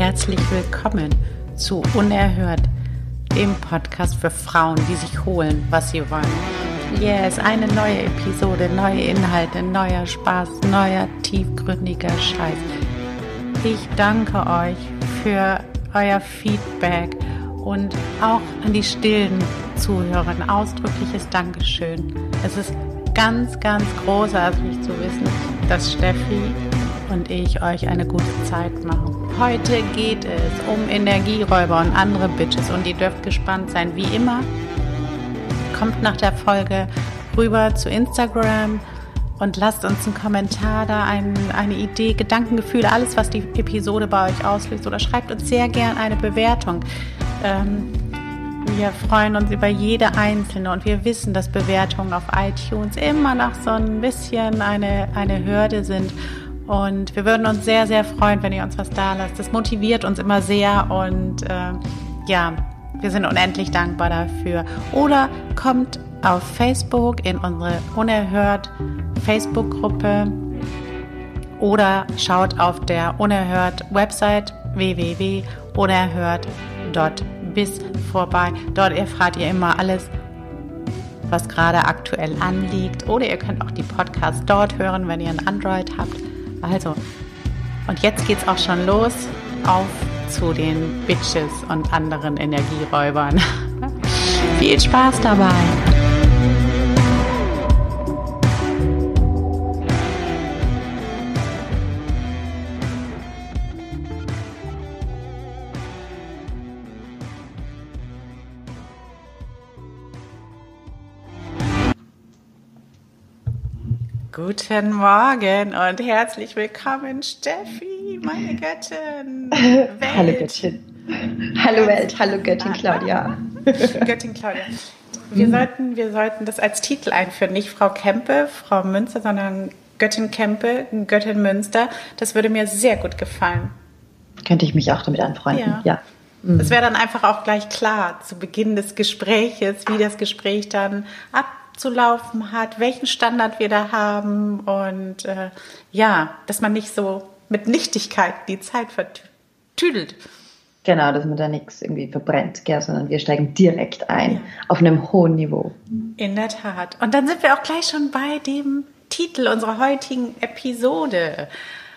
Herzlich willkommen zu Unerhört, dem Podcast für Frauen, die sich holen, was sie wollen. Yes, eine neue Episode, neue Inhalte, neuer Spaß, neuer tiefgründiger Scheiß. Ich danke euch für euer Feedback und auch an die stillen Zuhörer ein ausdrückliches Dankeschön. Es ist ganz, ganz großartig zu wissen, dass Steffi und ich euch eine gute Zeit machen. Heute geht es um Energieräuber und andere Bitches und ihr dürft gespannt sein. Wie immer, kommt nach der Folge rüber zu Instagram und lasst uns einen Kommentar da, ein, eine Idee, Gedankengefühle, alles, was die Episode bei euch auslöst. Oder schreibt uns sehr gern eine Bewertung. Ähm, wir freuen uns über jede einzelne und wir wissen, dass Bewertungen auf iTunes immer noch so ein bisschen eine, eine Hürde sind. Und wir würden uns sehr, sehr freuen, wenn ihr uns was da lasst. Das motiviert uns immer sehr und äh, ja, wir sind unendlich dankbar dafür. Oder kommt auf Facebook in unsere Unerhört Facebook-Gruppe oder schaut auf der Unerhört Website www.unerhört.biz vorbei. Dort erfahrt ihr immer alles, was gerade aktuell anliegt. Oder ihr könnt auch die Podcasts dort hören, wenn ihr ein Android habt. Also, und jetzt geht's auch schon los auf zu den Bitches und anderen Energieräubern. Viel Spaß dabei! Guten Morgen und herzlich willkommen, Steffi, meine Göttin. Welt. Hallo Göttin. Hallo Welt, hallo Göttin Claudia. Göttin Claudia. Wir, mhm. sollten, wir sollten das als Titel einführen, nicht Frau Kempe, Frau Münster, sondern Göttin Kempe, Göttin Münster. Das würde mir sehr gut gefallen. Könnte ich mich auch damit anfreunden, ja. ja. Mhm. Es wäre dann einfach auch gleich klar zu Beginn des Gespräches, wie das Gespräch dann ab zu laufen hat, welchen Standard wir da haben und äh, ja, dass man nicht so mit Nichtigkeit die Zeit vertüdelt. Genau, dass man da nichts irgendwie verbrennt, gell, sondern wir steigen direkt ein ja. auf einem hohen Niveau. In der Tat. Und dann sind wir auch gleich schon bei dem Titel unserer heutigen Episode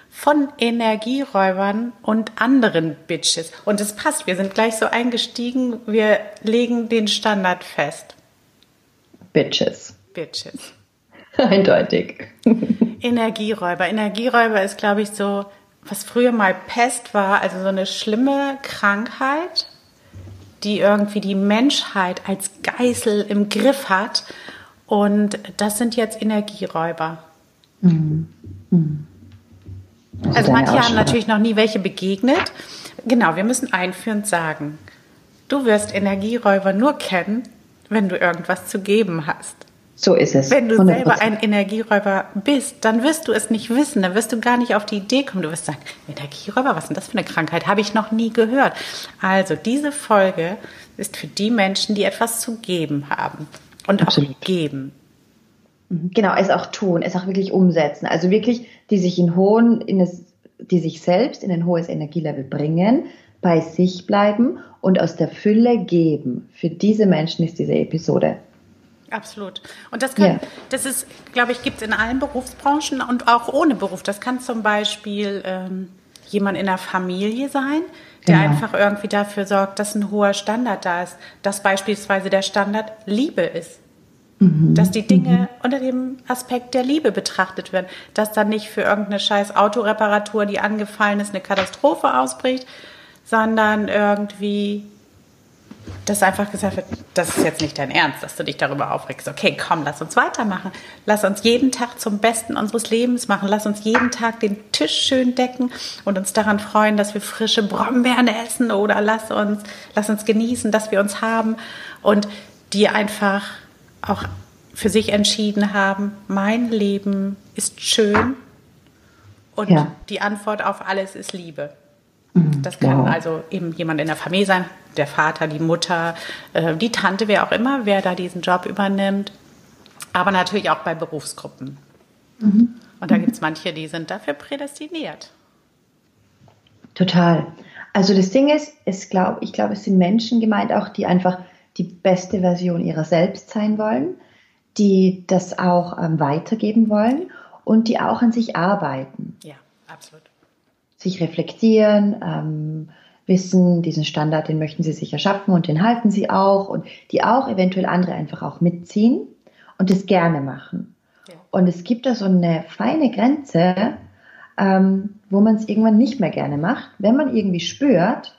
von Energieräubern und anderen Bitches. Und es passt, wir sind gleich so eingestiegen, wir legen den Standard fest. Bitches. Bitches. Eindeutig. Energieräuber. Energieräuber ist, glaube ich, so, was früher mal Pest war, also so eine schlimme Krankheit, die irgendwie die Menschheit als Geißel im Griff hat. Und das sind jetzt Energieräuber. Mhm. Mhm. Also manche haben natürlich noch nie welche begegnet. Genau, wir müssen einführend sagen, du wirst Energieräuber nur kennen, wenn du irgendwas zu geben hast. So ist es. Wenn du 100%. selber ein Energieräuber bist, dann wirst du es nicht wissen, dann wirst du gar nicht auf die Idee kommen. Du wirst sagen, Energieräuber, was ist denn das für eine Krankheit? Habe ich noch nie gehört. Also diese Folge ist für die Menschen, die etwas zu geben haben und Absolut. auch geben. Mhm. Genau, es auch tun, es auch wirklich umsetzen. Also wirklich, die sich in hohen, in das, die sich selbst in ein hohes Energielevel bringen, bei sich bleiben und aus der Fülle geben. Für diese Menschen ist diese Episode. Absolut. Und das kann, ja. das ist, glaube ich, gibt es in allen Berufsbranchen und auch ohne Beruf. Das kann zum Beispiel ähm, jemand in der Familie sein, der genau. einfach irgendwie dafür sorgt, dass ein hoher Standard da ist, dass beispielsweise der Standard Liebe ist. Mhm. Dass die Dinge mhm. unter dem Aspekt der Liebe betrachtet werden. Dass dann nicht für irgendeine scheiß Autoreparatur, die angefallen ist, eine Katastrophe ausbricht, sondern irgendwie, dass einfach gesagt wird, das ist jetzt nicht dein Ernst, dass du dich darüber aufregst. Okay, komm, lass uns weitermachen. Lass uns jeden Tag zum Besten unseres Lebens machen. Lass uns jeden Tag den Tisch schön decken und uns daran freuen, dass wir frische Brombeeren essen oder lass uns, lass uns genießen, dass wir uns haben und die einfach auch für sich entschieden haben, mein Leben ist schön und ja. die Antwort auf alles ist Liebe. Mhm. Das kann wow. also eben jemand in der Familie sein, der Vater, die Mutter, äh, die Tante, wer auch immer, wer da diesen Job übernimmt. Aber natürlich auch bei Berufsgruppen. Mhm. Und da gibt es manche, die sind dafür prädestiniert. Total. Also das Ding ist, es glaub, ich glaube, es sind Menschen gemeint auch, die einfach die beste Version ihrer selbst sein wollen, die das auch ähm, weitergeben wollen und die auch an sich arbeiten. Ja, absolut. Sich reflektieren, ähm, wissen, diesen Standard, den möchten sie sich erschaffen und den halten sie auch und die auch eventuell andere einfach auch mitziehen und das gerne machen. Ja. Und es gibt da so eine feine Grenze, ähm, wo man es irgendwann nicht mehr gerne macht, wenn man irgendwie spürt,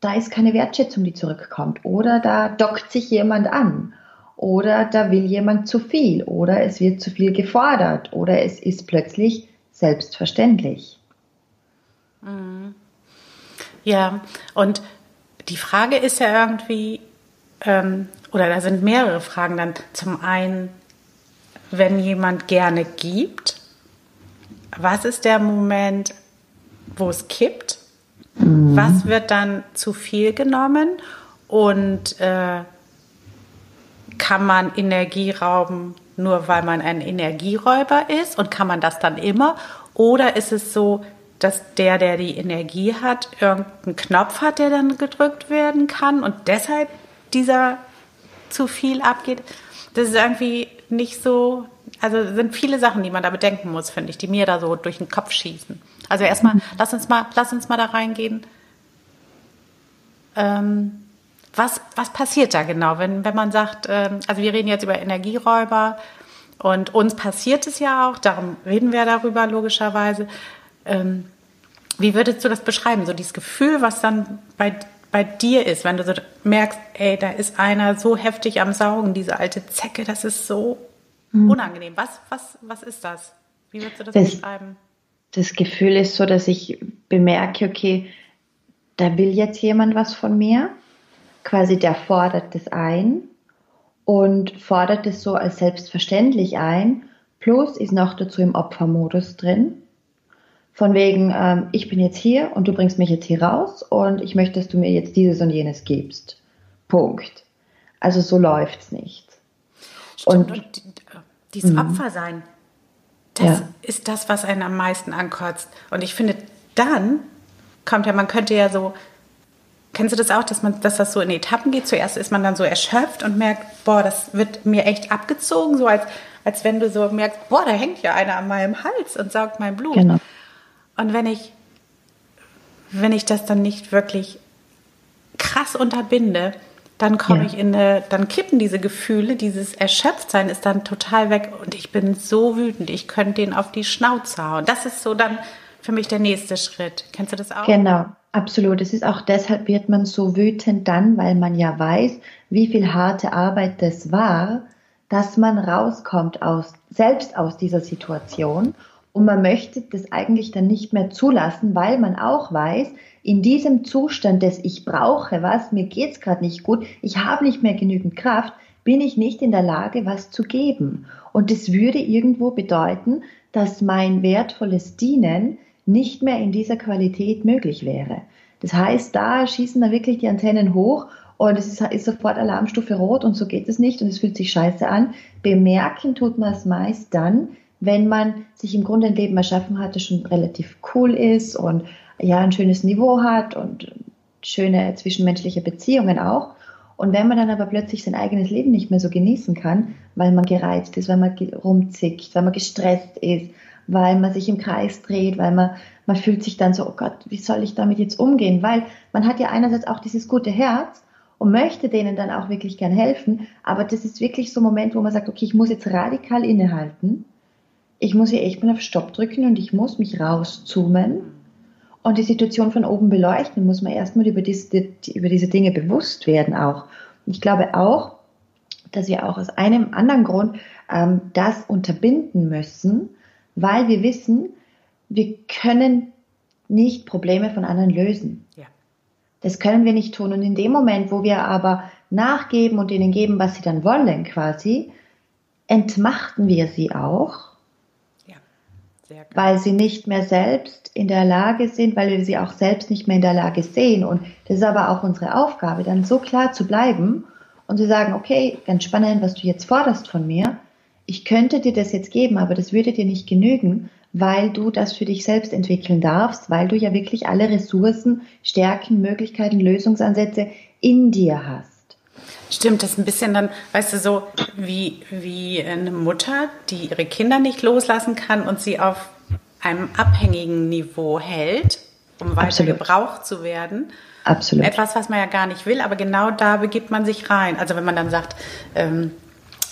da ist keine Wertschätzung, die zurückkommt oder da dockt sich jemand an oder da will jemand zu viel oder es wird zu viel gefordert oder es ist plötzlich selbstverständlich. Mhm. Ja, und die Frage ist ja irgendwie, ähm, oder da sind mehrere Fragen dann. Zum einen, wenn jemand gerne gibt, was ist der Moment, wo es kippt? Mhm. Was wird dann zu viel genommen? Und äh, kann man Energie rauben, nur weil man ein Energieräuber ist? Und kann man das dann immer? Oder ist es so, dass der, der die Energie hat, irgendeinen Knopf hat, der dann gedrückt werden kann und deshalb dieser zu viel abgeht. Das ist irgendwie nicht so, also sind viele Sachen, die man da bedenken muss, finde ich, die mir da so durch den Kopf schießen. Also erstmal, lass uns mal, lass uns mal da reingehen. Ähm, was, was passiert da genau, wenn, wenn man sagt, ähm, also wir reden jetzt über Energieräuber und uns passiert es ja auch, darum reden wir darüber logischerweise. Ähm, wie würdest du das beschreiben? So dieses Gefühl, was dann bei, bei dir ist, wenn du so merkst, ey, da ist einer so heftig am Saugen, diese alte Zecke, das ist so mhm. unangenehm. Was, was, was ist das? Wie würdest du das, das beschreiben? Das Gefühl ist so, dass ich bemerke, okay, da will jetzt jemand was von mir. Quasi der fordert das ein und fordert es so als selbstverständlich ein. Plus ist noch dazu im Opfermodus drin. Von wegen, ähm, ich bin jetzt hier und du bringst mich jetzt hier raus und ich möchte, dass du mir jetzt dieses und jenes gibst. Punkt. Also so läuft's nicht. Stimmt, und, und dieses mhm. Opfersein, das ja. ist das, was einen am meisten ankotzt. Und ich finde, dann kommt ja, man könnte ja so, kennst du das auch, dass man, dass das so in Etappen geht? Zuerst ist man dann so erschöpft und merkt, boah, das wird mir echt abgezogen, so als, als wenn du so merkst, boah, da hängt ja einer an meinem Hals und saugt mein Blut. Genau. Und wenn ich, wenn ich das dann nicht wirklich krass unterbinde, dann komme ja. ich in eine, dann kippen diese Gefühle, dieses Erschöpftsein ist dann total weg und ich bin so wütend, ich könnte den auf die Schnauze hauen. Das ist so dann für mich der nächste Schritt. Kennst du das auch? Genau, absolut. Es ist auch deshalb wird man so wütend dann, weil man ja weiß, wie viel harte Arbeit das war, dass man rauskommt aus, selbst aus dieser Situation und man möchte das eigentlich dann nicht mehr zulassen, weil man auch weiß, in diesem Zustand des Ich brauche was, mir geht's gerade nicht gut, ich habe nicht mehr genügend Kraft, bin ich nicht in der Lage, was zu geben. Und das würde irgendwo bedeuten, dass mein wertvolles Dienen nicht mehr in dieser Qualität möglich wäre. Das heißt, da schießen da wirklich die Antennen hoch und es ist, ist, sofort Alarmstufe rot und so geht es nicht und es fühlt sich scheiße an. Bemerken tut man es meist dann, wenn man sich im Grunde ein Leben erschaffen hat, das schon relativ cool ist und ja ein schönes Niveau hat und schöne zwischenmenschliche Beziehungen auch. Und wenn man dann aber plötzlich sein eigenes Leben nicht mehr so genießen kann, weil man gereizt ist, weil man rumzickt, weil man gestresst ist, weil man sich im Kreis dreht, weil man, man fühlt sich dann so, oh Gott, wie soll ich damit jetzt umgehen? Weil man hat ja einerseits auch dieses gute Herz und möchte denen dann auch wirklich gern helfen, aber das ist wirklich so ein Moment, wo man sagt, okay, ich muss jetzt radikal innehalten ich muss hier echt mal auf Stopp drücken und ich muss mich rauszoomen und die Situation von oben beleuchten, muss man erstmal über diese, über diese Dinge bewusst werden auch. Und ich glaube auch, dass wir auch aus einem anderen Grund ähm, das unterbinden müssen, weil wir wissen, wir können nicht Probleme von anderen lösen. Ja. Das können wir nicht tun. Und in dem Moment, wo wir aber nachgeben und ihnen geben, was sie dann wollen, quasi, entmachten wir sie auch weil sie nicht mehr selbst in der Lage sind, weil wir sie auch selbst nicht mehr in der Lage sehen. Und das ist aber auch unsere Aufgabe, dann so klar zu bleiben und zu sagen, okay, ganz spannend, was du jetzt forderst von mir. Ich könnte dir das jetzt geben, aber das würde dir nicht genügen, weil du das für dich selbst entwickeln darfst, weil du ja wirklich alle Ressourcen, Stärken, Möglichkeiten, Lösungsansätze in dir hast. Stimmt, das ist ein bisschen dann, weißt du, so wie, wie eine Mutter, die ihre Kinder nicht loslassen kann und sie auf einem abhängigen Niveau hält, um weiter Absolut. gebraucht zu werden. Absolut. Etwas, was man ja gar nicht will, aber genau da begibt man sich rein. Also wenn man dann sagt, ähm,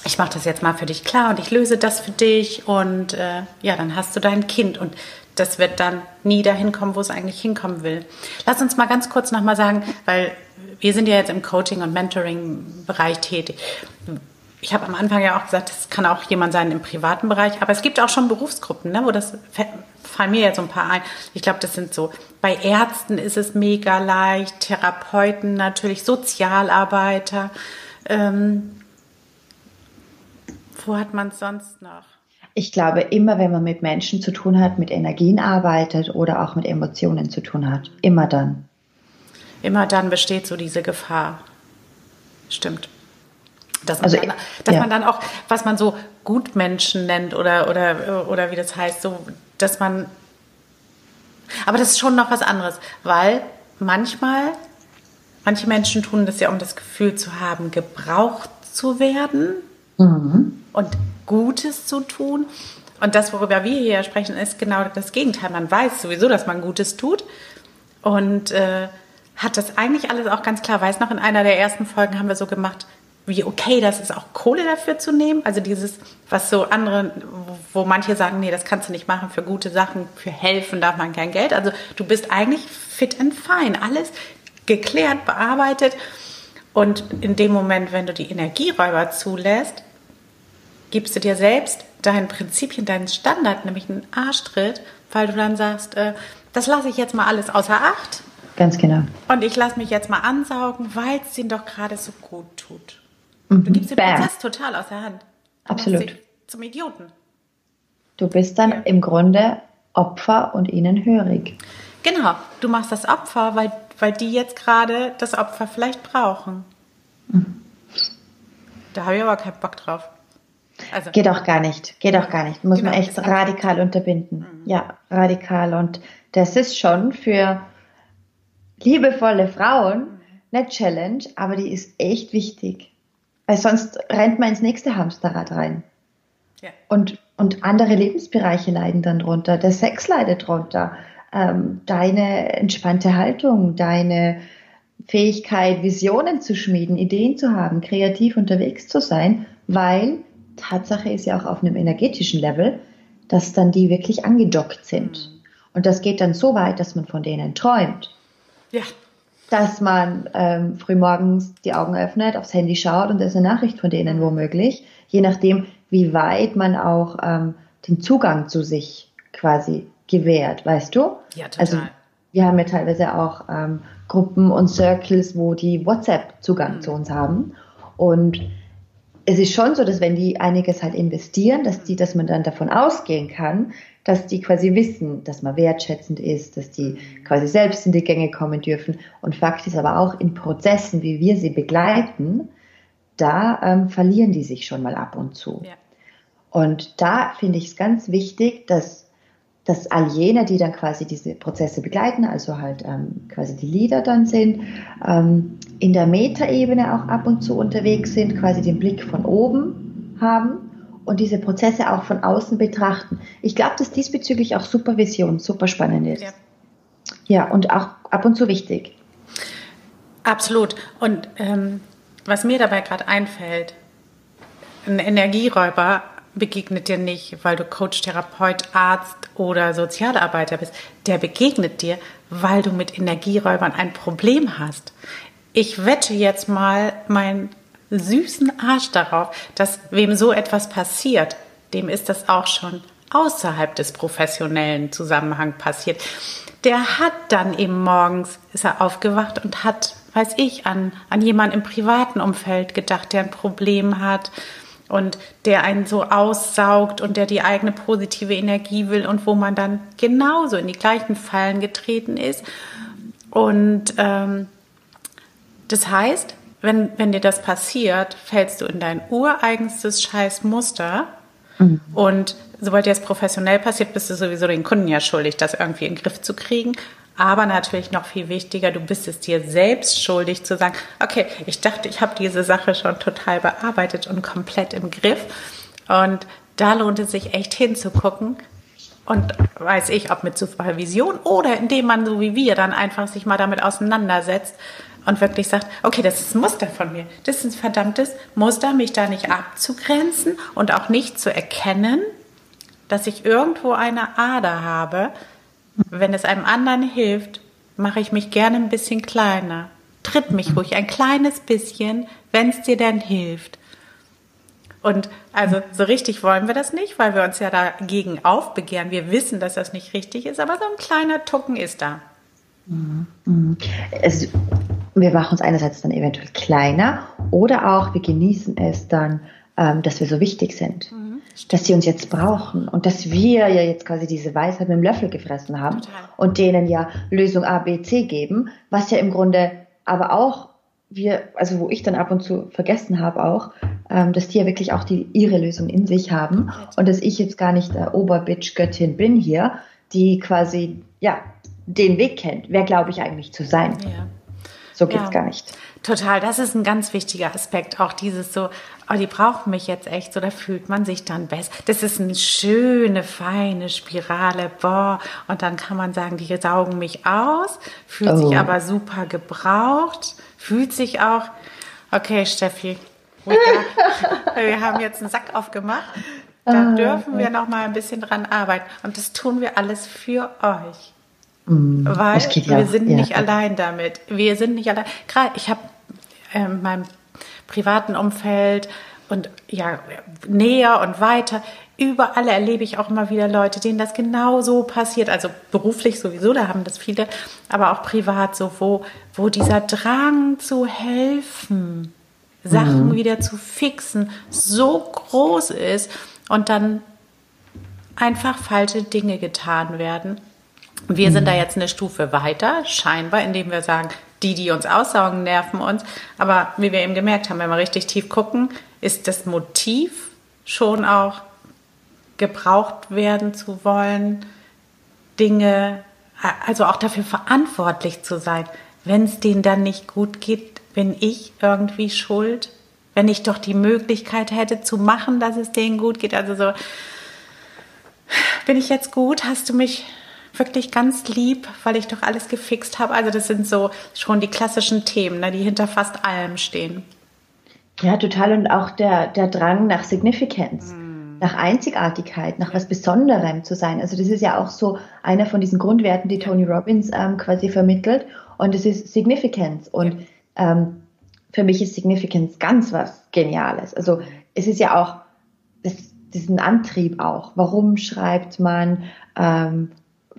ich mache das jetzt mal für dich klar und ich löse das für dich und äh, ja, dann hast du dein Kind und das wird dann nie dahin kommen, wo es eigentlich hinkommen will. Lass uns mal ganz kurz nochmal sagen, weil wir sind ja jetzt im Coaching- und Mentoring-Bereich tätig. Ich habe am Anfang ja auch gesagt, das kann auch jemand sein im privaten Bereich, aber es gibt auch schon Berufsgruppen, ne, wo das fallen mir jetzt so ein paar ein. Ich glaube, das sind so, bei Ärzten ist es mega leicht, Therapeuten natürlich, Sozialarbeiter. Ähm, wo hat man es sonst noch? Ich glaube, immer wenn man mit Menschen zu tun hat, mit Energien arbeitet oder auch mit Emotionen zu tun hat, immer dann. Immer dann besteht so diese Gefahr. Stimmt. Dass man, also, dann, dass ja. man dann auch, was man so Gutmenschen nennt oder, oder, oder wie das heißt, so, dass man. Aber das ist schon noch was anderes, weil manchmal, manche Menschen tun das ja, um das Gefühl zu haben, gebraucht zu werden. Mhm und Gutes zu tun. Und das, worüber wir hier sprechen, ist genau das Gegenteil. Man weiß sowieso, dass man Gutes tut und äh, hat das eigentlich alles auch ganz klar. Weiß noch, in einer der ersten Folgen haben wir so gemacht, wie okay das ist, auch Kohle dafür zu nehmen. Also dieses, was so andere, wo manche sagen, nee, das kannst du nicht machen für gute Sachen, für helfen darf man kein Geld. Also du bist eigentlich fit and fine, alles geklärt, bearbeitet. Und in dem Moment, wenn du die Energieräuber zulässt, gibst du dir selbst deinen Prinzipien, deinen Standard, nämlich einen Arschtritt, weil du dann sagst, äh, das lasse ich jetzt mal alles außer Acht. Ganz genau. Und ich lasse mich jetzt mal ansaugen, weil es ihnen doch gerade so gut tut. Mhm. Du gibst den Bam. Prozess total aus der Hand. Du Absolut. Zum Idioten. Du bist dann ja. im Grunde Opfer und ihnen hörig. Genau, du machst das Opfer, weil, weil die jetzt gerade das Opfer vielleicht brauchen. Mhm. Da habe ich aber keinen Bock drauf. Also. Geht auch gar nicht. Geht auch gar nicht. Muss genau, man echt radikal unterbinden. Mhm. Ja, radikal. Und das ist schon für liebevolle Frauen eine Challenge, aber die ist echt wichtig. Weil sonst rennt man ins nächste Hamsterrad rein. Ja. Und, und andere Lebensbereiche leiden dann drunter. Der Sex leidet drunter. Ähm, deine entspannte Haltung, deine Fähigkeit, Visionen zu schmieden, Ideen zu haben, kreativ unterwegs zu sein, weil Tatsache ist ja auch auf einem energetischen Level, dass dann die wirklich angedockt sind. Mhm. Und das geht dann so weit, dass man von denen träumt. Ja. Dass man ähm, frühmorgens die Augen öffnet, aufs Handy schaut und da ist eine Nachricht von denen womöglich, je nachdem, wie weit man auch ähm, den Zugang zu sich quasi gewährt, weißt du? Ja, total. Also wir haben ja teilweise auch ähm, Gruppen und Circles, wo die WhatsApp-Zugang mhm. zu uns haben. Und es ist schon so, dass wenn die einiges halt investieren, dass die, dass man dann davon ausgehen kann, dass die quasi wissen, dass man wertschätzend ist, dass die quasi selbst in die Gänge kommen dürfen. Und Fakt ist aber auch in Prozessen, wie wir sie begleiten, da ähm, verlieren die sich schon mal ab und zu. Ja. Und da finde ich es ganz wichtig, dass dass all jene, die dann quasi diese Prozesse begleiten, also halt ähm, quasi die Leader dann sind, ähm, in der Metaebene auch ab und zu unterwegs sind, quasi den Blick von oben haben und diese Prozesse auch von außen betrachten. Ich glaube, dass diesbezüglich auch Supervision super spannend ist. Ja, ja und auch ab und zu wichtig. Absolut. Und ähm, was mir dabei gerade einfällt, ein Energieräuber begegnet dir nicht, weil du Coach, Therapeut, Arzt oder Sozialarbeiter bist. Der begegnet dir, weil du mit Energieräubern ein Problem hast. Ich wette jetzt mal meinen süßen Arsch darauf, dass wem so etwas passiert, dem ist das auch schon außerhalb des professionellen Zusammenhangs passiert. Der hat dann eben morgens, ist er aufgewacht und hat, weiß ich, an, an jemanden im privaten Umfeld gedacht, der ein Problem hat und der einen so aussaugt und der die eigene positive Energie will und wo man dann genauso in die gleichen Fallen getreten ist. Und ähm, das heißt, wenn, wenn dir das passiert, fällst du in dein ureigenstes Scheißmuster mhm. und sobald dir das professionell passiert, bist du sowieso den Kunden ja schuldig, das irgendwie in den Griff zu kriegen. Aber natürlich noch viel wichtiger, du bist es dir selbst schuldig zu sagen, okay, ich dachte, ich habe diese Sache schon total bearbeitet und komplett im Griff. Und da lohnt es sich echt hinzugucken. Und weiß ich, ob mit Supervision oder indem man so wie wir dann einfach sich mal damit auseinandersetzt und wirklich sagt, okay, das ist ein Muster von mir. Das ist ein verdammtes Muster, mich da nicht abzugrenzen und auch nicht zu erkennen, dass ich irgendwo eine Ader habe. Wenn es einem anderen hilft, mache ich mich gerne ein bisschen kleiner. Tritt mich ruhig ein kleines bisschen, wenn es dir dann hilft. Und also so richtig wollen wir das nicht, weil wir uns ja dagegen aufbegehren. Wir wissen, dass das nicht richtig ist, aber so ein kleiner Tucken ist da. Es, wir machen uns einerseits dann eventuell kleiner oder auch wir genießen es dann, ähm, dass wir so wichtig sind, mhm, dass sie uns jetzt brauchen und dass wir ja jetzt quasi diese Weisheit mit dem Löffel gefressen haben Total. und denen ja Lösung A, B, C geben, was ja im Grunde aber auch wir, also wo ich dann ab und zu vergessen habe auch, ähm, dass die ja wirklich auch die, ihre Lösung in sich haben und dass ich jetzt gar nicht der Oberbitch-Göttin bin hier, die quasi, ja, den Weg kennt. Wer glaube ich eigentlich zu sein? Ja. So geht's ja, gar nicht. Total, das ist ein ganz wichtiger Aspekt. Auch dieses so, oh, die brauchen mich jetzt echt, so da fühlt man sich dann besser. Das ist eine schöne, feine Spirale, boah. Und dann kann man sagen, die saugen mich aus, fühlt oh. sich aber super gebraucht, fühlt sich auch, okay, Steffi, wir haben jetzt einen Sack aufgemacht. Da ah, dürfen wir noch mal ein bisschen dran arbeiten. Und das tun wir alles für euch. Mm, Weil wir ja, sind nicht ja. allein damit. Wir sind nicht allein. Gerade ich habe äh, in meinem privaten Umfeld und ja, näher und weiter, überall erlebe ich auch immer wieder Leute, denen das genau so passiert. Also beruflich sowieso, da haben das viele, aber auch privat so, wo, wo dieser Drang zu helfen, Sachen mhm. wieder zu fixen, so groß ist und dann einfach falsche Dinge getan werden. Wir mhm. sind da jetzt eine Stufe weiter, scheinbar, indem wir sagen, die, die uns aussaugen, nerven uns. Aber wie wir eben gemerkt haben, wenn wir richtig tief gucken, ist das Motiv schon auch gebraucht werden zu wollen, Dinge, also auch dafür verantwortlich zu sein. Wenn es denen dann nicht gut geht, bin ich irgendwie schuld. Wenn ich doch die Möglichkeit hätte zu machen, dass es denen gut geht. Also so, bin ich jetzt gut? Hast du mich wirklich ganz lieb, weil ich doch alles gefixt habe. Also das sind so schon die klassischen Themen, ne, die hinter fast allem stehen. Ja, total. Und auch der, der Drang nach Significance, mm. nach Einzigartigkeit, nach was Besonderem zu sein. Also das ist ja auch so einer von diesen Grundwerten, die Tony Robbins ähm, quasi vermittelt. Und das ist Significance. Und ja. ähm, für mich ist Significance ganz was Geniales. Also es ist ja auch das, diesen Antrieb auch. Warum schreibt man ähm,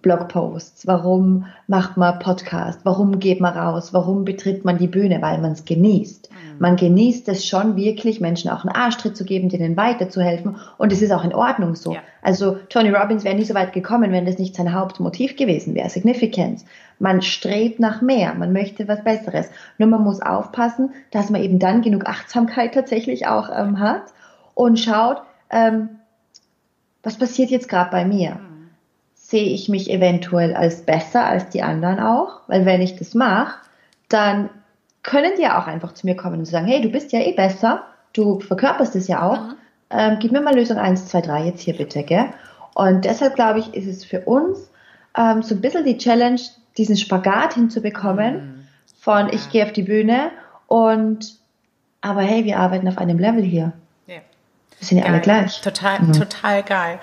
Blogposts? Warum macht man Podcast? Warum geht man raus? Warum betritt man die Bühne? Weil man es genießt. Mhm. Man genießt es schon wirklich, Menschen auch einen Arschtritt zu geben, denen weiterzuhelfen. Und es ist auch in Ordnung so. Ja. Also Tony Robbins wäre nie so weit gekommen, wenn das nicht sein Hauptmotiv gewesen wäre. Significance. Man strebt nach mehr. Man möchte was Besseres. Nur man muss aufpassen, dass man eben dann genug Achtsamkeit tatsächlich auch ähm, hat und schaut, ähm, was passiert jetzt gerade bei mir? Sehe ich mich eventuell als besser als die anderen auch, weil wenn ich das mache, dann können die ja auch einfach zu mir kommen und sagen, hey, du bist ja eh besser, du verkörperst es ja auch, mhm. ähm, gib mir mal Lösung 1, 2, 3 jetzt hier bitte, gell? Und deshalb glaube ich, ist es für uns ähm, so ein bisschen die Challenge, diesen Spagat hinzubekommen mhm. von ich gehe auf die Bühne und aber hey, wir arbeiten auf einem Level hier. Ja. Wir sind ja geil. alle gleich. Total, mhm. total geil.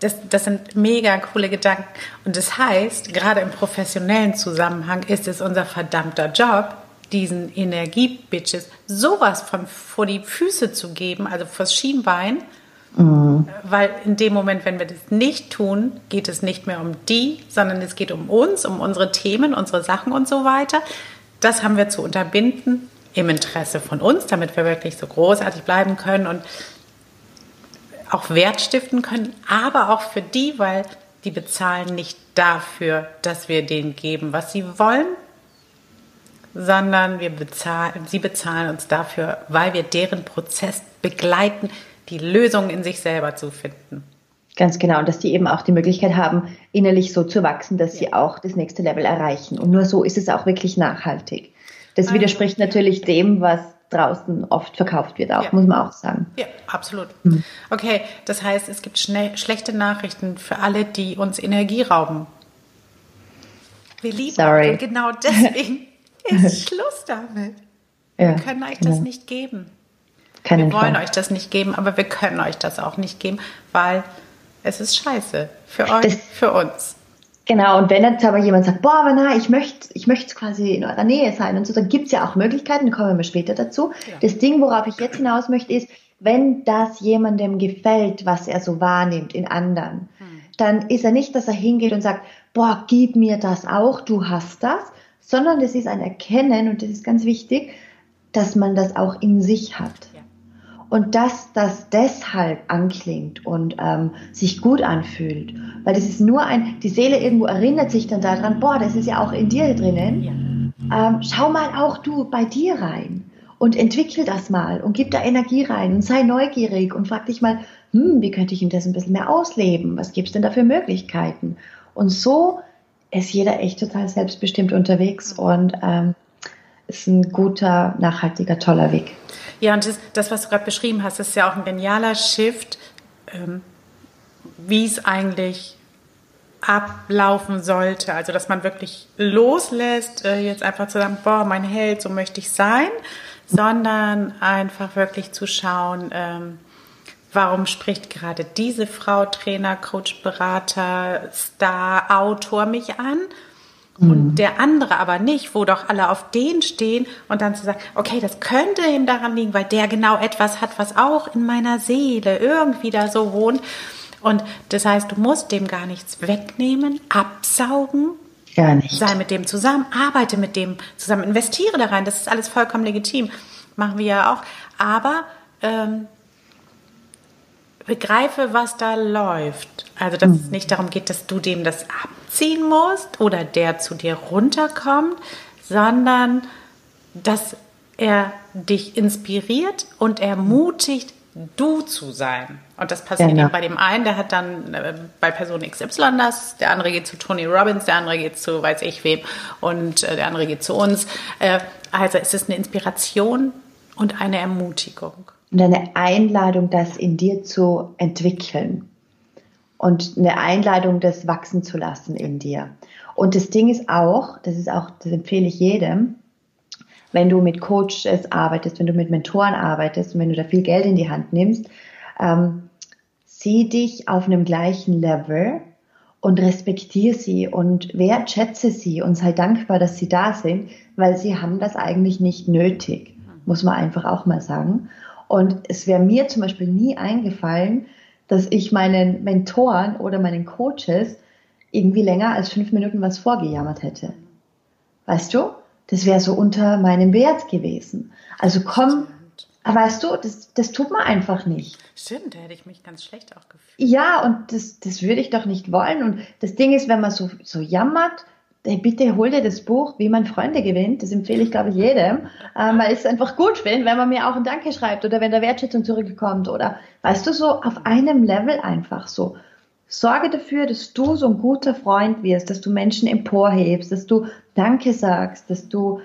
Das, das sind mega coole Gedanken. Und das heißt, gerade im professionellen Zusammenhang ist es unser verdammter Job, diesen Energiebitches sowas von vor die Füße zu geben, also vors Schienbein, mhm. weil in dem Moment, wenn wir das nicht tun, geht es nicht mehr um die, sondern es geht um uns, um unsere Themen, unsere Sachen und so weiter. Das haben wir zu unterbinden im Interesse von uns, damit wir wirklich so großartig bleiben können und auch Wert stiften können, aber auch für die, weil die bezahlen nicht dafür, dass wir denen geben, was sie wollen, sondern wir bezahlen, sie bezahlen uns dafür, weil wir deren Prozess begleiten, die Lösung in sich selber zu finden. Ganz genau. Und dass die eben auch die Möglichkeit haben, innerlich so zu wachsen, dass sie auch das nächste Level erreichen. Und nur so ist es auch wirklich nachhaltig. Das widerspricht natürlich dem, was draußen oft verkauft wird, auch, ja. muss man auch sagen. Ja, absolut. Mhm. Okay, das heißt, es gibt schnell, schlechte Nachrichten für alle, die uns Energie rauben. Wir lieben Sorry. und genau deswegen ist Schluss damit. Ja, wir können euch genau. das nicht geben. Keinen wir wollen Fall. euch das nicht geben, aber wir können euch das auch nicht geben, weil es ist scheiße. Für euch, das, für uns. Genau, und wenn jetzt aber jemand sagt, boah, na, ich möchte ich möchte quasi in eurer Nähe sein und so, dann gibt es ja auch Möglichkeiten, da kommen wir später dazu. Ja. Das Ding, worauf ich jetzt hinaus möchte, ist, wenn das jemandem gefällt, was er so wahrnimmt in anderen, hm. dann ist er nicht, dass er hingeht und sagt, boah, gib mir das auch, du hast das, sondern das ist ein Erkennen, und das ist ganz wichtig, dass man das auch in sich hat. Und dass das deshalb anklingt und ähm, sich gut anfühlt. Weil das ist nur ein, die Seele irgendwo erinnert sich dann daran, boah, das ist ja auch in dir drinnen. Ja. Ähm, schau mal auch du bei dir rein und entwickel das mal und gib da Energie rein und sei neugierig und frag dich mal, hm, wie könnte ich ihm das ein bisschen mehr ausleben? Was gibt es denn da für Möglichkeiten? Und so ist jeder echt total selbstbestimmt unterwegs und ähm, ist ein guter, nachhaltiger, toller Weg. Ja, und das, das was du gerade beschrieben hast, ist ja auch ein genialer Shift, ähm, wie es eigentlich ablaufen sollte. Also, dass man wirklich loslässt, äh, jetzt einfach zu sagen, boah, mein Held, so möchte ich sein, sondern einfach wirklich zu schauen, ähm, warum spricht gerade diese Frau, Trainer, Coach, Berater, Star, Autor mich an? Und mhm. der andere aber nicht, wo doch alle auf den stehen und dann zu sagen, okay, das könnte ihm daran liegen, weil der genau etwas hat, was auch in meiner Seele irgendwie da so wohnt. Und das heißt, du musst dem gar nichts wegnehmen, absaugen. Gar nicht. Sei mit dem zusammen, arbeite mit dem zusammen, investiere da rein. Das ist alles vollkommen legitim. Machen wir ja auch. Aber ähm, begreife, was da läuft. Also, dass mhm. es nicht darum geht, dass du dem das abziehen musst oder der zu dir runterkommt, sondern dass er dich inspiriert und ermutigt, du zu sein. Und das passiert genau. bei dem einen, der hat dann äh, bei Person XY das, der andere geht zu Tony Robbins, der andere geht zu weiß ich wem und äh, der andere geht zu uns. Äh, also es ist eine Inspiration und eine Ermutigung und eine Einladung, das in dir zu entwickeln und eine Einladung, das wachsen zu lassen in dir. Und das Ding ist auch, das ist auch, das empfehle ich jedem, wenn du mit Coaches arbeitest, wenn du mit Mentoren arbeitest und wenn du da viel Geld in die Hand nimmst, ähm, sieh dich auf einem gleichen Level und respektiere sie und wertschätze sie und sei dankbar, dass sie da sind, weil sie haben das eigentlich nicht nötig, muss man einfach auch mal sagen. Und es wäre mir zum Beispiel nie eingefallen, dass ich meinen Mentoren oder meinen Coaches irgendwie länger als fünf Minuten was vorgejammert hätte. Weißt du? Das wäre so unter meinem Wert gewesen. Also komm, weißt du, das, das tut man einfach nicht. Stimmt, da hätte ich mich ganz schlecht auch gefühlt. Ja, und das, das würde ich doch nicht wollen. Und das Ding ist, wenn man so, so jammert, hey, bitte hol dir das Buch, wie man Freunde gewinnt. Das empfehle ich, glaube ich, jedem, ähm, weil ich es einfach gut finde, wenn man mir auch ein Danke schreibt oder wenn der Wertschätzung zurückkommt oder, weißt du, so auf einem Level einfach so. Sorge dafür, dass du so ein guter Freund wirst, dass du Menschen emporhebst, dass du Danke sagst, dass du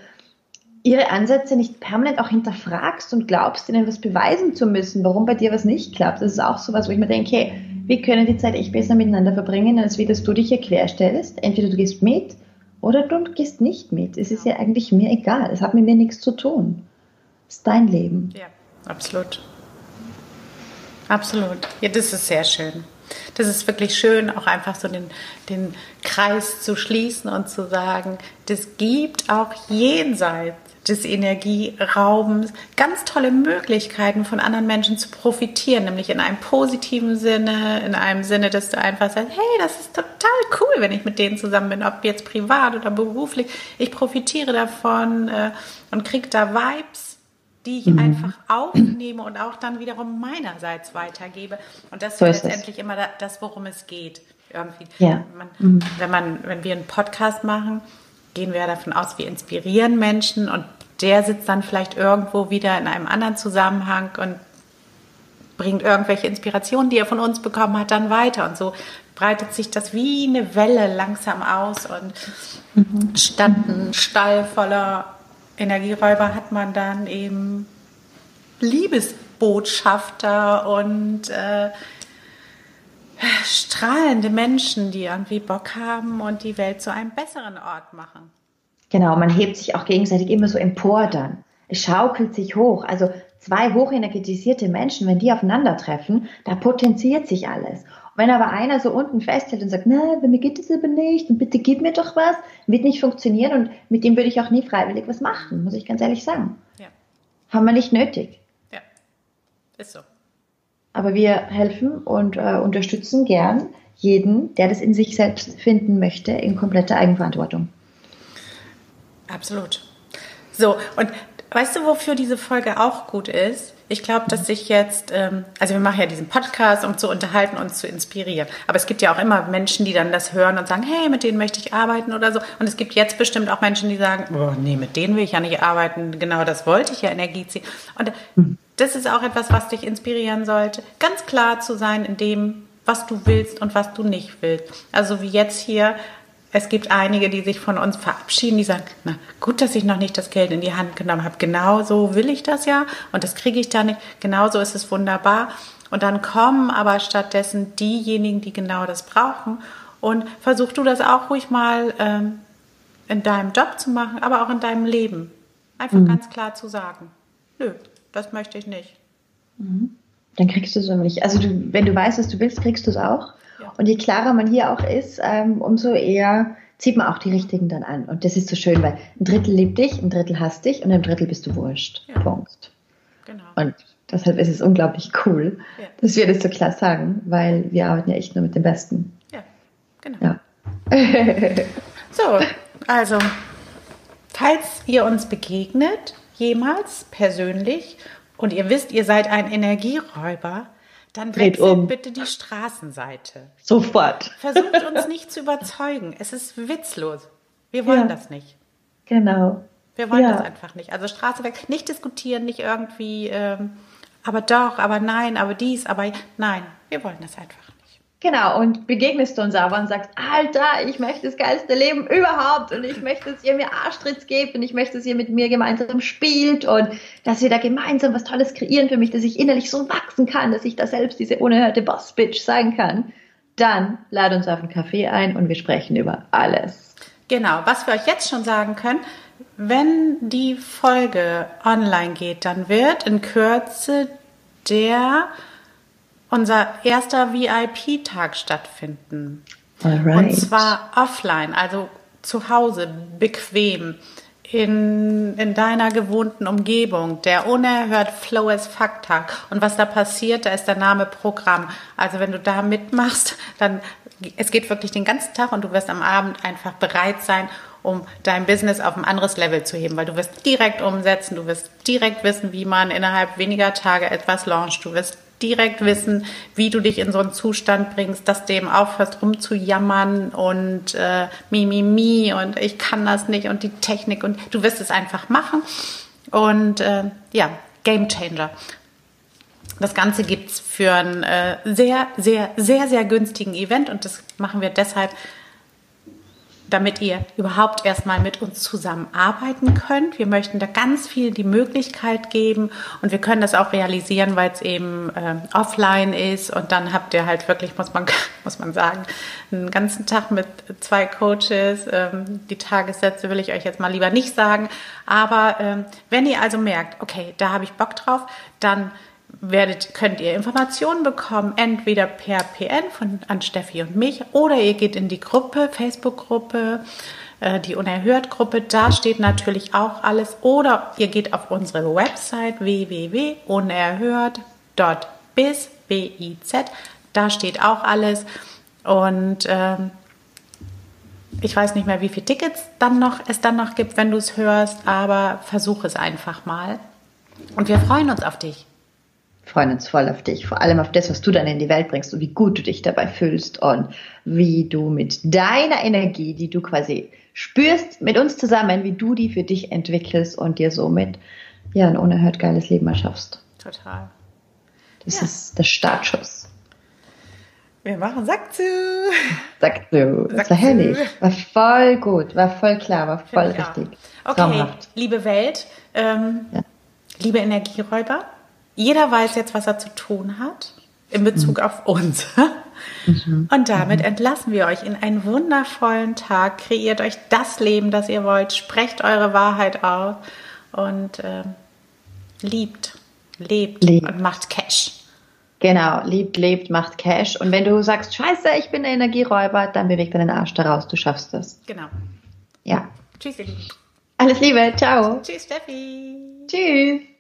ihre Ansätze nicht permanent auch hinterfragst und glaubst, ihnen was beweisen zu müssen, warum bei dir was nicht klappt. Das ist auch so was, wo ich mir denke, hey, wir können die Zeit echt besser miteinander verbringen, als wie dass du dich hier querstellst. Entweder du gehst mit oder du gehst nicht mit. Es ist ja eigentlich mir egal. Es hat mit mir nichts zu tun. Es ist dein Leben. Ja, absolut. Absolut. Ja, das ist sehr schön. Das ist wirklich schön, auch einfach so den, den Kreis zu schließen und zu sagen, das gibt auch jenseits des Energieraubens ganz tolle Möglichkeiten von anderen Menschen zu profitieren, nämlich in einem positiven Sinne, in einem Sinne, dass du einfach sagst, hey, das ist total cool, wenn ich mit denen zusammen bin, ob jetzt privat oder beruflich. Ich profitiere davon äh, und kriege da Vibes, die ich mhm. einfach aufnehme und auch dann wiederum meinerseits weitergebe. Und das so ist letztendlich immer das, worum es geht. Irgendwie. Ja. Man, mhm. Wenn man, wenn wir einen Podcast machen, gehen wir davon aus, wir inspirieren Menschen und der sitzt dann vielleicht irgendwo wieder in einem anderen Zusammenhang und bringt irgendwelche Inspirationen, die er von uns bekommen hat, dann weiter. Und so breitet sich das wie eine Welle langsam aus. Und mhm. statt ein Stall voller Energieräuber hat man dann eben Liebesbotschafter und äh, strahlende Menschen, die irgendwie Bock haben und die Welt zu einem besseren Ort machen. Genau, man hebt sich auch gegenseitig immer so empor dann. Es schaukelt sich hoch. Also zwei hochenergetisierte Menschen, wenn die aufeinandertreffen, da potenziert sich alles. Und wenn aber einer so unten festhält und sagt, na, bei mir geht das aber nicht und bitte gib mir doch was, wird nicht funktionieren und mit dem würde ich auch nie freiwillig was machen, muss ich ganz ehrlich sagen. Ja. Haben wir nicht nötig. Ja, ist so. Aber wir helfen und äh, unterstützen gern jeden, der das in sich selbst finden möchte, in kompletter Eigenverantwortung. Absolut. So, und weißt du, wofür diese Folge auch gut ist? Ich glaube, dass sich jetzt, ähm, also wir machen ja diesen Podcast, um zu unterhalten und zu inspirieren. Aber es gibt ja auch immer Menschen, die dann das hören und sagen, hey, mit denen möchte ich arbeiten oder so. Und es gibt jetzt bestimmt auch Menschen, die sagen, oh, nee, mit denen will ich ja nicht arbeiten. Genau das wollte ich ja Energie ziehen. Und das ist auch etwas, was dich inspirieren sollte, ganz klar zu sein in dem, was du willst und was du nicht willst. Also wie jetzt hier, es gibt einige, die sich von uns verabschieden, die sagen, na gut, dass ich noch nicht das Geld in die Hand genommen habe. Genau so will ich das ja und das kriege ich da nicht. Genauso ist es wunderbar. Und dann kommen aber stattdessen diejenigen, die genau das brauchen. Und versuch du das auch ruhig mal ähm, in deinem Job zu machen, aber auch in deinem Leben. Einfach mhm. ganz klar zu sagen, nö, das möchte ich nicht. Mhm. Dann kriegst du es nämlich. Also du, wenn du weißt, was du willst, kriegst du es auch. Und je klarer man hier auch ist, ähm, umso eher zieht man auch die richtigen dann an. Und das ist so schön, weil ein Drittel liebt dich, ein Drittel hasst dich und ein Drittel bist du wurscht. Ja. Punkt. Genau. Und deshalb ist es unglaublich cool, ja. dass wir das so klar sagen, weil wir arbeiten ja echt nur mit dem Besten. Ja, genau. Ja. so, also, falls ihr uns begegnet, jemals persönlich und ihr wisst, ihr seid ein Energieräuber, dann dreht um. bitte die Straßenseite. Sofort. Versucht uns nicht zu überzeugen. Es ist witzlos. Wir wollen ja. das nicht. Genau. Wir wollen ja. das einfach nicht. Also Straße weg, nicht diskutieren, nicht irgendwie, ähm, aber doch, aber nein, aber dies, aber nein. Wir wollen das einfach. Genau, und begegnest du uns aber und sagst, Alter, ich möchte das geilste Leben überhaupt und ich möchte, dass ihr mir Arschtritts gebt und ich möchte, dass ihr mit mir gemeinsam spielt und dass wir da gemeinsam was Tolles kreieren für mich, dass ich innerlich so wachsen kann, dass ich da selbst diese unerhörte Boss-Bitch sein kann. Dann lad uns auf einen Kaffee ein und wir sprechen über alles. Genau, was wir euch jetzt schon sagen können, wenn die Folge online geht, dann wird in Kürze der unser erster VIP-Tag stattfinden. Alright. Und zwar offline, also zu Hause, bequem, in, in deiner gewohnten Umgebung, der unerhört Flow as Fuck Tag. Und was da passiert, da ist der Name Programm. Also wenn du da mitmachst, dann, es geht wirklich den ganzen Tag und du wirst am Abend einfach bereit sein, um dein Business auf ein anderes Level zu heben, weil du wirst direkt umsetzen, du wirst direkt wissen, wie man innerhalb weniger Tage etwas launcht, du wirst direkt wissen, wie du dich in so einen Zustand bringst, dass du eben aufhörst rumzujammern und äh, mi, mi, mi und ich kann das nicht und die Technik und du wirst es einfach machen. Und äh, ja, Game Changer. Das Ganze gibt es für einen äh, sehr, sehr, sehr, sehr günstigen Event und das machen wir deshalb, damit ihr überhaupt erstmal mit uns zusammenarbeiten könnt. Wir möchten da ganz viel die Möglichkeit geben und wir können das auch realisieren, weil es eben äh, offline ist und dann habt ihr halt wirklich, muss man, muss man sagen, einen ganzen Tag mit zwei Coaches. Ähm, die Tagessätze will ich euch jetzt mal lieber nicht sagen, aber ähm, wenn ihr also merkt, okay, da habe ich Bock drauf, dann werdet, könnt ihr Informationen bekommen, entweder per PN von, an Steffi und mich oder ihr geht in die Gruppe, Facebook-Gruppe, äh, die Unerhört-Gruppe, da steht natürlich auch alles. Oder ihr geht auf unsere Website www.unerhört.biz, B-I-Z, da steht auch alles. Und ähm, ich weiß nicht mehr, wie viele Tickets dann noch, es dann noch gibt, wenn du es hörst, aber versuch es einfach mal. Und wir freuen uns auf dich freuen uns voll auf dich, vor allem auf das, was du dann in die Welt bringst und wie gut du dich dabei fühlst und wie du mit deiner Energie, die du quasi spürst, mit uns zusammen, wie du die für dich entwickelst und dir somit ja ein unerhört geiles Leben erschaffst. Total. Das Ja. ist der Startschuss. Wir machen Sack zu. Sagt du. Das war herrlich. War voll gut, war voll klar, war voll richtig. Okay, Traumhaft. liebe Welt, ähm, Ja. liebe Energieräuber, jeder weiß jetzt, was er zu tun hat in Bezug auf uns. Und damit entlassen wir euch in einen wundervollen Tag. Kreiert euch das Leben, das ihr wollt. Sprecht eure Wahrheit aus und ähm, liebt, lebt Lebt. und macht Cash. Genau, liebt, lebt, macht Cash. Und wenn du sagst, scheiße, ich bin der Energieräuber, dann beweg deinen Arsch da raus, du schaffst das. Genau. Ja. Tschüss, ihr Lieben. Alles Liebe, ciao. Tschüss, Steffi. Tschüss.